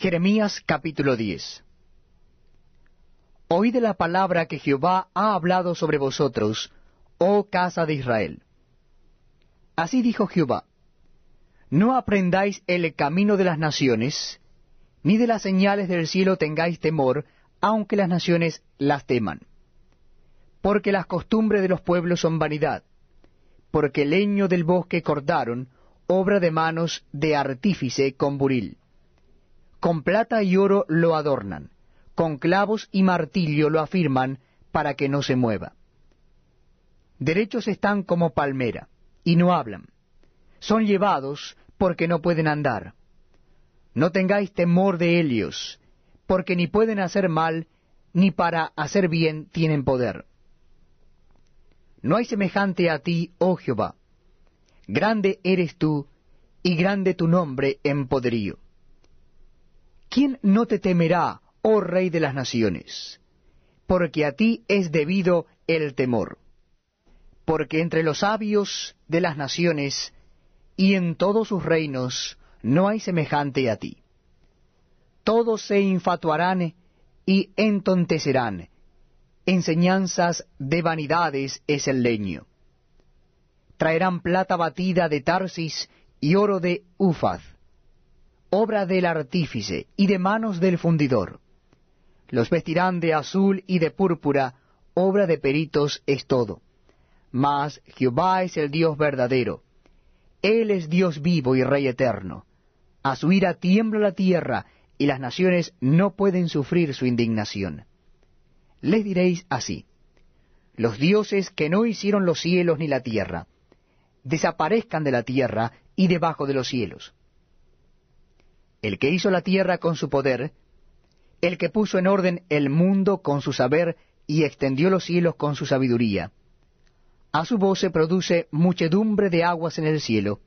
Jeremías capítulo 10 Oíd la palabra que Jehová ha hablado sobre vosotros, oh casa de Israel. Así dijo Jehová, No aprendáis el camino de las naciones, ni de las señales del cielo tengáis temor, aunque las naciones las teman. Porque las costumbres de los pueblos son vanidad, porque el leño del bosque cortaron, obra de manos de artífice con buril. Con plata y oro lo adornan, con clavos y martillo lo afirman para que no se mueva. Derechos están como palmera, y no hablan. Son llevados porque no pueden andar. No tengáis temor de ellos, porque ni pueden hacer mal, ni para hacer bien tienen poder. No hay semejante a ti, oh Jehová. Grande eres tú, y grande tu nombre en poderío. ¿Quién no te temerá, oh Rey de las naciones? Porque a ti es debido el temor. Porque entre los sabios de las naciones y en todos sus reinos no hay semejante a ti. Todos se infatuarán y entontecerán, enseñanzas de vanidades es el leño. Traerán plata batida de Tarsis y oro de Ufaz, obra del artífice y de manos del fundidor. Los vestirán de azul y de púrpura, obra de peritos es todo. Mas Jehová es el Dios verdadero. Él es Dios vivo y Rey eterno. A su ira tiembla la tierra, y las naciones no pueden sufrir su indignación les diréis así, los dioses que no hicieron los cielos ni la tierra, desaparezcan de la tierra y debajo de los cielos. El que hizo la tierra con su poder, el que puso en orden el mundo con su saber y extendió los cielos con su sabiduría. A su voz se produce muchedumbre de aguas en el cielo,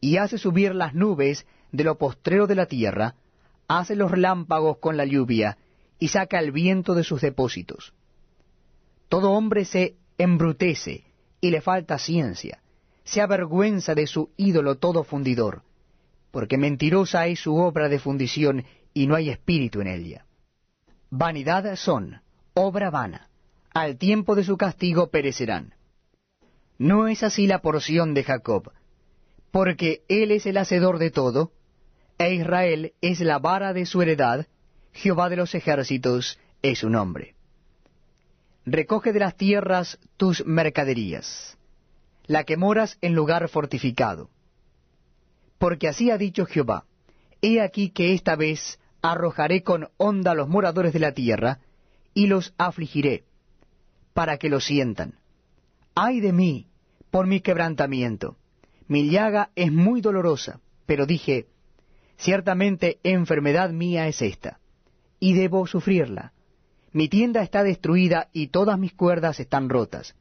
y hace subir las nubes de lo postrero de la tierra, hace los relámpagos con la lluvia, y saca el viento de sus depósitos. Todo hombre se embrutece y le falta ciencia, se avergüenza de su ídolo todo fundidor, porque mentirosa es su obra de fundición y no hay espíritu en ella. Vanidad son, obra vana, al tiempo de su castigo perecerán. No es así la porción de Jacob, porque él es el hacedor de todo, e Israel es la vara de su heredad, Jehová de los ejércitos es su nombre. Recoge de las tierras tus mercaderías, la que moras en lugar fortificado. Porque así ha dicho Jehová, he aquí que esta vez arrojaré con honda a los moradores de la tierra, y los afligiré, para que lo sientan. Ay de mí, por mi quebrantamiento. Mi llaga es muy dolorosa, pero dije, ciertamente enfermedad mía es esta y debo sufrirla. Mi tienda está destruida y todas mis cuerdas están rotas.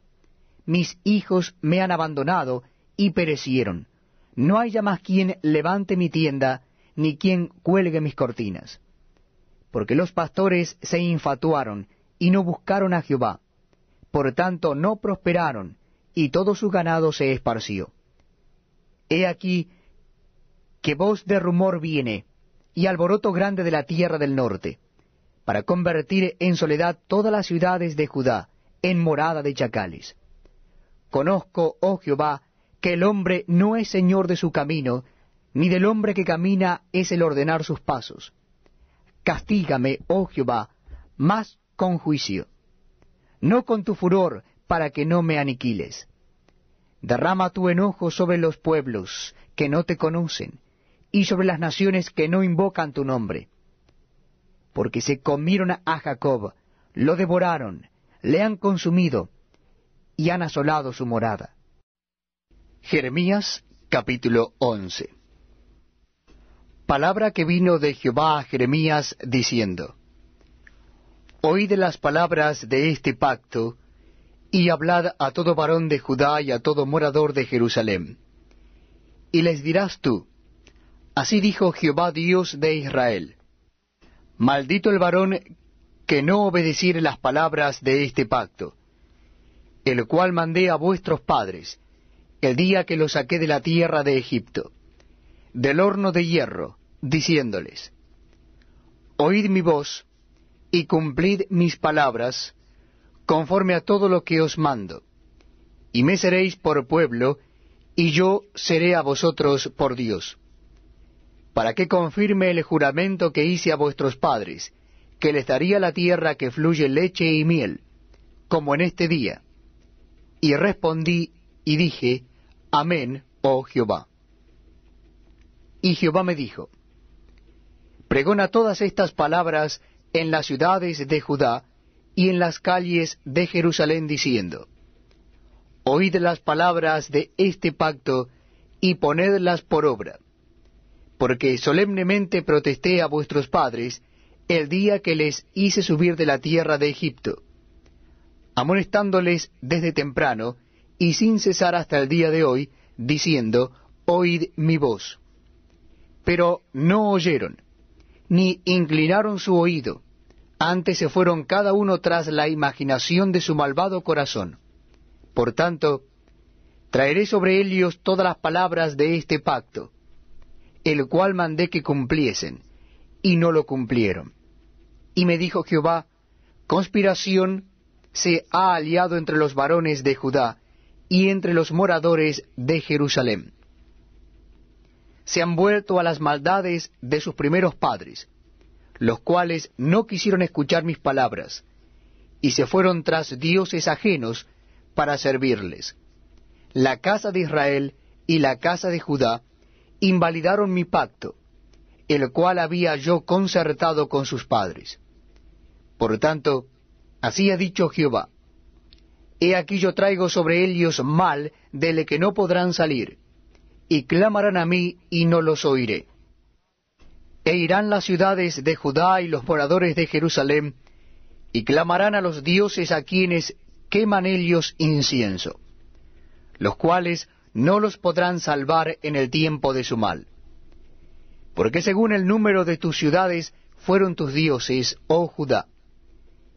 Mis hijos me han abandonado y perecieron. No hay ya más quien levante mi tienda, ni quien cuelgue mis cortinas. Porque los pastores se infatuaron y no buscaron a Jehová. Por tanto no prosperaron, y todo su ganado se esparció. He aquí que voz de rumor viene, y alboroto grande de la tierra del norte para convertir en soledad todas las ciudades de Judá, en morada de chacales. Conozco, oh Jehová, que el hombre no es señor de su camino, ni del hombre que camina es el ordenar sus pasos. Castígame, oh Jehová, más con juicio, no con tu furor, para que no me aniquiles. Derrama tu enojo sobre los pueblos que no te conocen, y sobre las naciones que no invocan tu nombre porque se comieron a Jacob, lo devoraron, le han consumido y han asolado su morada. Jeremías capítulo 11 Palabra que vino de Jehová a Jeremías diciendo, Oíd las palabras de este pacto, y hablad a todo varón de Judá y a todo morador de Jerusalén. Y les dirás tú, Así dijo Jehová Dios de Israel, Maldito el varón que no obedeciere las palabras de este pacto, el cual mandé a vuestros padres, el día que los saqué de la tierra de Egipto, del horno de hierro, diciéndoles, oíd mi voz, y cumplid mis palabras, conforme a todo lo que os mando. Y me seréis por pueblo, y yo seré a vosotros por Dios. Para que confirme el juramento que hice a vuestros padres, que les daría la tierra que fluye leche y miel, como en este día. Y respondí y dije, Amén, oh Jehová. Y Jehová me dijo, Pregona todas estas palabras en las ciudades de Judá y en las calles de Jerusalén, diciendo, Oíd las palabras de este pacto y ponedlas por obra, porque solemnemente protesté a vuestros padres el día que les hice subir de la tierra de Egipto, amonestándoles desde temprano y sin cesar hasta el día de hoy, diciendo, Oíd mi voz. Pero no oyeron, ni inclinaron su oído, antes se fueron cada uno tras la imaginación de su malvado corazón. Por tanto, traeré sobre ellos todas las palabras de este pacto, el cual mandé que cumpliesen, y no lo cumplieron. Y me dijo Jehová, conspiración se ha aliado entre los varones de Judá y entre los moradores de Jerusalén. Se han vuelto a las maldades de sus primeros padres, los cuales no quisieron escuchar mis palabras, y se fueron tras dioses ajenos para servirles. La casa de Israel y la casa de Judá invalidaron mi pacto, el cual había yo concertado con sus padres. Por tanto, así ha dicho Jehová, He aquí yo traigo sobre ellos mal del que no podrán salir, y clamarán a mí y no los oiré. E irán las ciudades de Judá y los moradores de Jerusalén, y clamarán a los dioses a quienes queman ellos incienso, los cuales no los podrán salvar en el tiempo de su mal. Porque según el número de tus ciudades fueron tus dioses, oh Judá,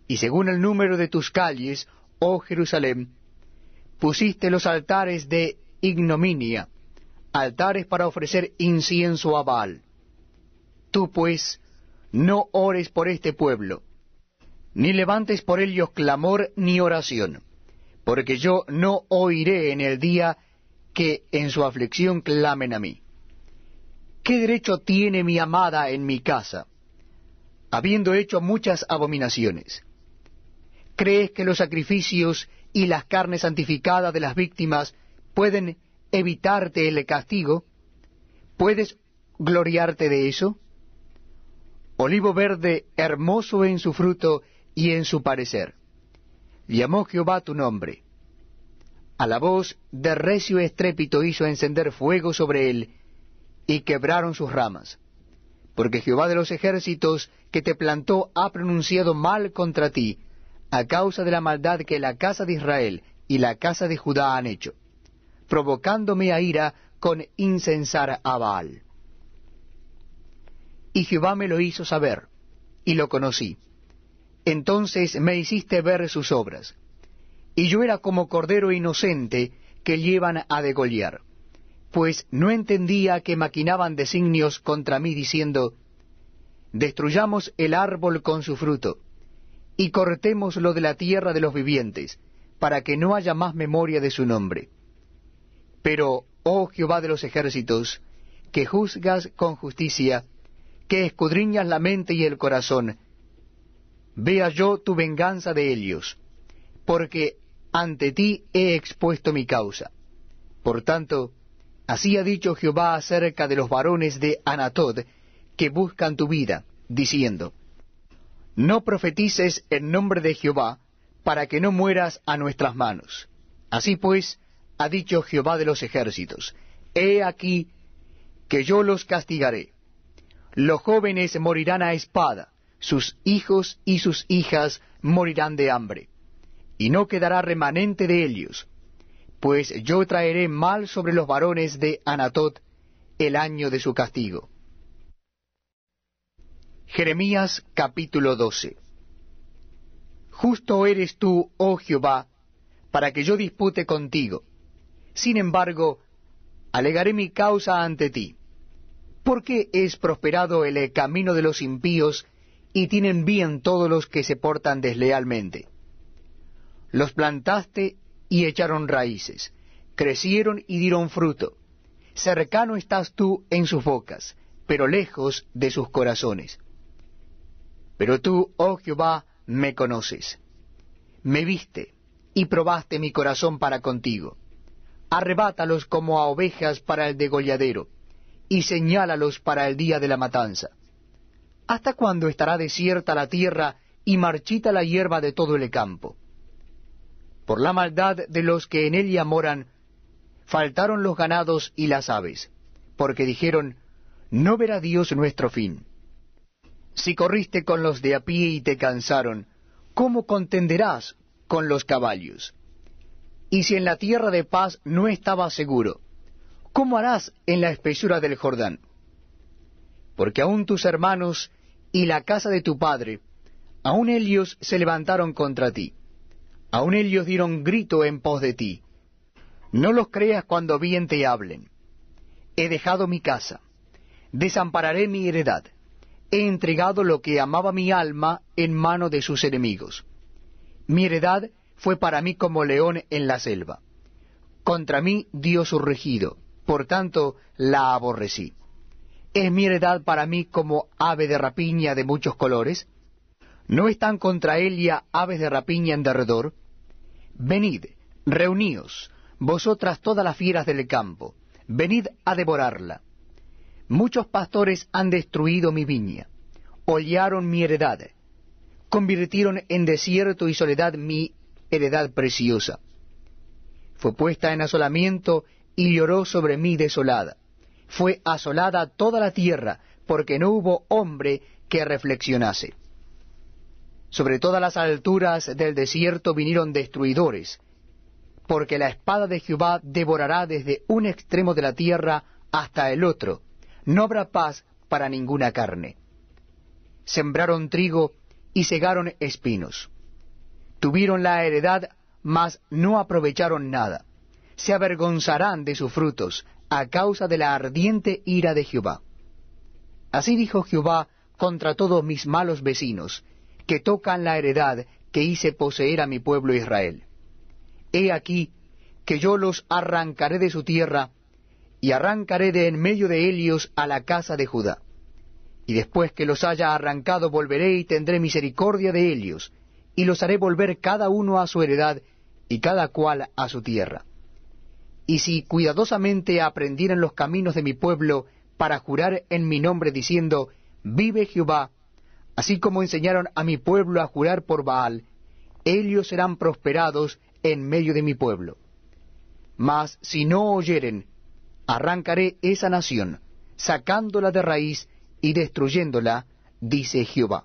y según el número de tus calles, oh Jerusalén, pusiste los altares de ignominia, altares para ofrecer incienso a Baal. Tú pues, no ores por este pueblo, ni levantes por ellos clamor ni oración, porque yo no oiré en el día que en su aflicción clamen a mí. ¿Qué derecho tiene mi amada en mi casa, habiendo hecho muchas abominaciones? ¿Crees que los sacrificios y las carnes santificadas de las víctimas pueden evitarte el castigo? ¿Puedes gloriarte de eso? Olivo verde, hermoso en su fruto y en su parecer. Llamó Jehová tu nombre. A la voz de recio estrépito hizo encender fuego sobre él, y quebraron sus ramas. Porque Jehová de los ejércitos que te plantó ha pronunciado mal contra ti, a causa de la maldad que la casa de Israel y la casa de Judá han hecho, provocándome a ira con incensar a Baal. Y Jehová me lo hizo saber, y lo conocí. Entonces me hiciste ver sus obras, y yo era como cordero inocente que llevan a degollar, pues no entendía que maquinaban designios contra mí diciendo, Destruyamos el árbol con su fruto, y cortémoslo de la tierra de los vivientes, para que no haya más memoria de su nombre. Pero, oh Jehová de los ejércitos, que juzgas con justicia, que escudriñas la mente y el corazón, vea yo tu venganza de ellos, porque ante ti he expuesto mi causa. Por tanto, así ha dicho Jehová acerca de los varones de Anatod, que buscan tu vida, diciendo, no profetices en nombre de Jehová, para que no mueras a nuestras manos. Así pues, ha dicho Jehová de los ejércitos, He aquí que yo los castigaré. Los jóvenes morirán a espada, sus hijos y sus hijas morirán de hambre, y no quedará remanente de ellos, pues yo traeré mal sobre los varones de Anatot el año de su castigo. Jeremías capítulo 12 Justo eres tú, oh Jehová, para que yo dispute contigo. Sin embargo, alegaré mi causa ante ti. ¿Por qué es prosperado el camino de los impíos y tienen bien todos los que se portan deslealmente. Los plantaste y echaron raíces, crecieron y dieron fruto. Cercano estás tú en sus bocas, pero lejos de sus corazones. Pero tú, oh Jehová, me conoces. Me viste y probaste mi corazón para contigo. Arrebátalos como a ovejas para el degolladero, y señálalos para el día de la matanza. ¿Hasta cuándo estará desierta la tierra y marchita la hierba de todo el campo? Por la maldad de los que en ella moran, faltaron los ganados y las aves, porque dijeron, no verá Dios nuestro fin. Si corriste con los de a pie y te cansaron, ¿cómo contenderás con los caballos? Y si en la tierra de paz no estabas seguro, ¿cómo harás en la espesura del Jordán? Porque aun tus hermanos y la casa de tu padre, aun ellos se levantaron contra ti, aun ellos dieron grito en pos de ti. No los creas cuando bien te hablen. He dejado mi casa, desampararé mi heredad, he entregado lo que amaba mi alma en mano de sus enemigos. Mi heredad fue para mí como león en la selva. Contra mí dio su regido, por tanto la aborrecí. ¿Es mi heredad para mí como ave de rapiña de muchos colores? ¿No están contra ella aves de rapiña en derredor? Venid, reuníos, vosotras todas las fieras del campo, venid a devorarla. Muchos pastores han destruido mi viña, hollaron mi heredad, convirtieron en desierto y soledad mi heredad preciosa. Fue puesta en asolamiento y lloró sobre mí desolada fue asolada toda la tierra, porque no hubo hombre que reflexionase. Sobre todas las alturas del desierto vinieron destruidores, porque la espada de Jehová devorará desde un extremo de la tierra hasta el otro, no habrá paz para ninguna carne. Sembraron trigo y cegaron espinos. Tuvieron la heredad, mas no aprovecharon nada. Se avergonzarán de sus frutos, a causa de la ardiente ira de Jehová. Así dijo Jehová contra todos mis malos vecinos, que tocan la heredad que hice poseer a mi pueblo Israel. He aquí que yo los arrancaré de su tierra, y arrancaré de en medio de ellos a la casa de Judá. Y después que los haya arrancado volveré y tendré misericordia de ellos, y los haré volver cada uno a su heredad, y cada cual a su tierra y si cuidadosamente aprendieran los caminos de mi pueblo para jurar en mi nombre diciendo, vive Jehová, así como enseñaron a mi pueblo a jurar por Baal, ellos serán prosperados en medio de mi pueblo. Mas si no oyeren, arrancaré esa nación, sacándola de raíz y destruyéndola, dice Jehová.